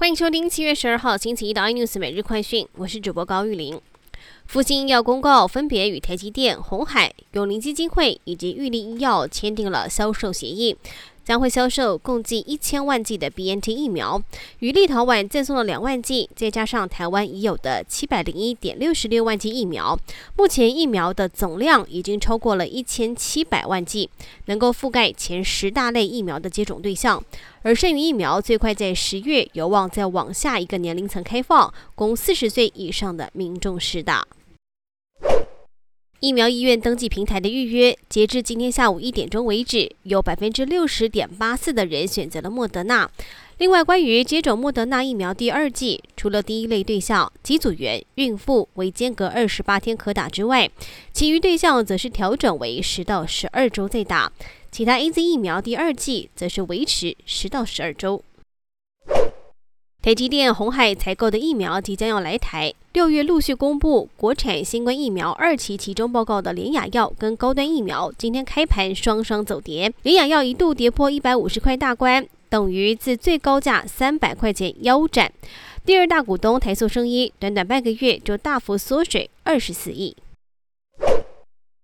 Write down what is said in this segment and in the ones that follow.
欢迎收听七月十二号星期一的 iNews 每日快讯，我是主播高玉玲。复星医药公告分别与台积电、红海、永林基金会以及玉林医药签订了销售协议。将会销售共计一千万剂的 BNT 疫苗，与立陶宛赠送了两万剂，再加上台湾已有的七百零一点六十六万剂疫苗，目前疫苗的总量已经超过了一千七百万剂，能够覆盖前十大类疫苗的接种对象。而剩余疫苗最快在十月有望再往下一个年龄层开放，供四十岁以上的民众施打。疫苗医院登记平台的预约，截至今天下午一点钟为止，有百分之六十点八四的人选择了莫德纳。另外，关于接种莫德纳疫苗第二剂，除了第一类对象机组员、孕妇为间隔二十八天可打之外，其余对象则是调整为十到十二周再打。其他 A Z 疫苗第二剂则是维持十到十二周。台积电、红海采购的疫苗即将要来台，六月陆续公布国产新冠疫苗二期其中报告的联雅药跟高端疫苗，今天开盘双双走跌，联雅药一度跌破一百五十块大关，等于自最高价三百块钱腰斩。第二大股东台塑生医，短短半个月就大幅缩水二十四亿。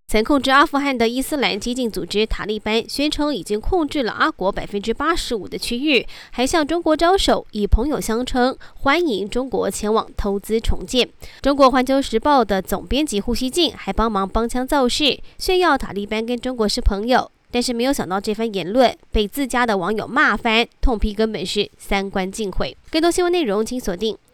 曾控制阿富汗的伊斯兰激进组织塔利班宣称已经控制了阿国百分之八十五的区域，还向中国招手，以朋友相称，欢迎中国前往投资重建。中国环球时报的总编辑胡锡进还帮忙帮腔造势，炫耀塔利班跟中国是朋友，但是没有想到这番言论被自家的网友骂翻，痛批根本是三观尽毁。更多新闻内容请锁定。